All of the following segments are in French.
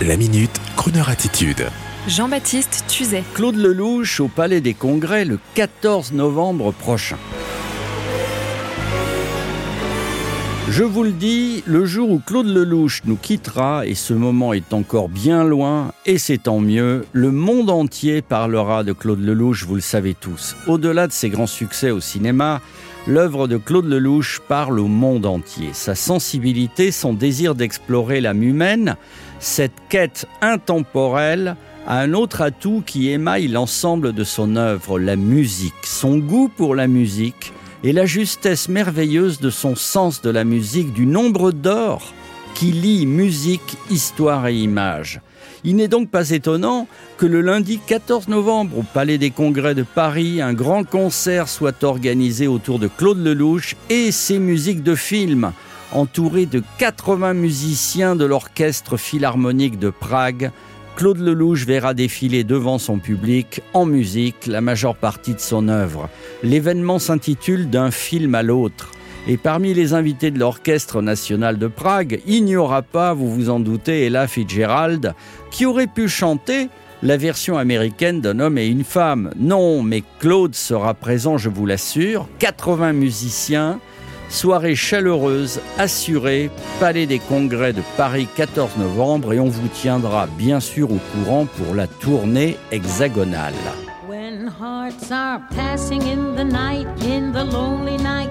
La minute, Kroneur attitude. Jean-Baptiste Tuzet. Claude Lelouch au Palais des Congrès le 14 novembre prochain. Je vous le dis, le jour où Claude Lelouch nous quittera, et ce moment est encore bien loin, et c'est tant mieux, le monde entier parlera de Claude Lelouch, vous le savez tous. Au-delà de ses grands succès au cinéma, l'œuvre de Claude Lelouch parle au monde entier. Sa sensibilité, son désir d'explorer l'âme humaine, cette quête intemporelle, a un autre atout qui émaille l'ensemble de son œuvre, la musique, son goût pour la musique et la justesse merveilleuse de son sens de la musique, du nombre d'or qui lie musique, histoire et image. Il n'est donc pas étonnant que le lundi 14 novembre au Palais des Congrès de Paris, un grand concert soit organisé autour de Claude Lelouch et ses musiques de film, entouré de 80 musiciens de l'Orchestre Philharmonique de Prague. Claude Lelouch verra défiler devant son public, en musique, la majeure partie de son œuvre. L'événement s'intitule D'un film à l'autre. Et parmi les invités de l'Orchestre national de Prague, il n'y aura pas, vous vous en doutez, Ella Fitzgerald, qui aurait pu chanter la version américaine d'un homme et une femme. Non, mais Claude sera présent, je vous l'assure. 80 musiciens, Soirée chaleureuse, assurée, Palais des Congrès de Paris 14 novembre et on vous tiendra bien sûr au courant pour la tournée hexagonale. When hearts are passing in the night, in the lonely night,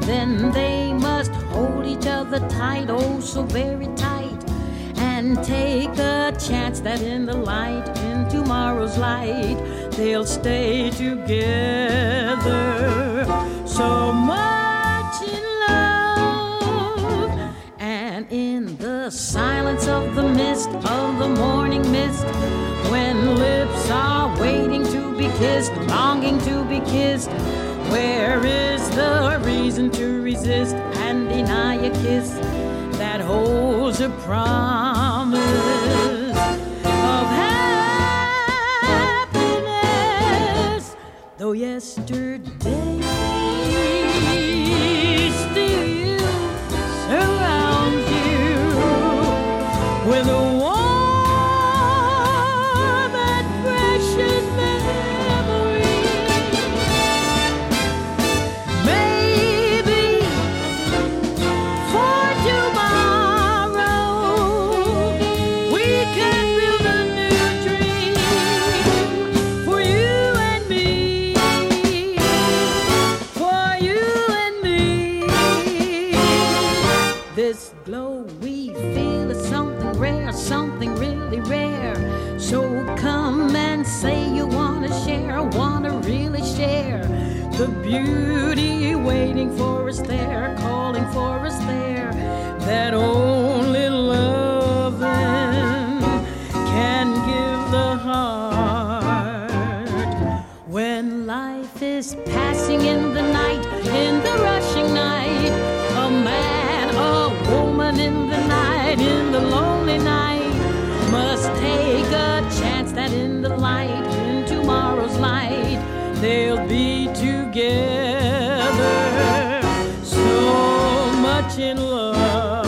then they must hold each other tight, oh so very tight, and take a chance that in the light, in tomorrow's light, they'll stay together. So much. Longing to be kissed. Where is the reason to resist and deny a kiss that holds a promise of happiness? Though yesterday This glow we feel is something rare, something really rare. So come and say you wanna share, wanna really share the beauty waiting for us there, calling for us there. That only the lonely night, must take a chance that in the light, in tomorrow's light, they'll be together. So much in love.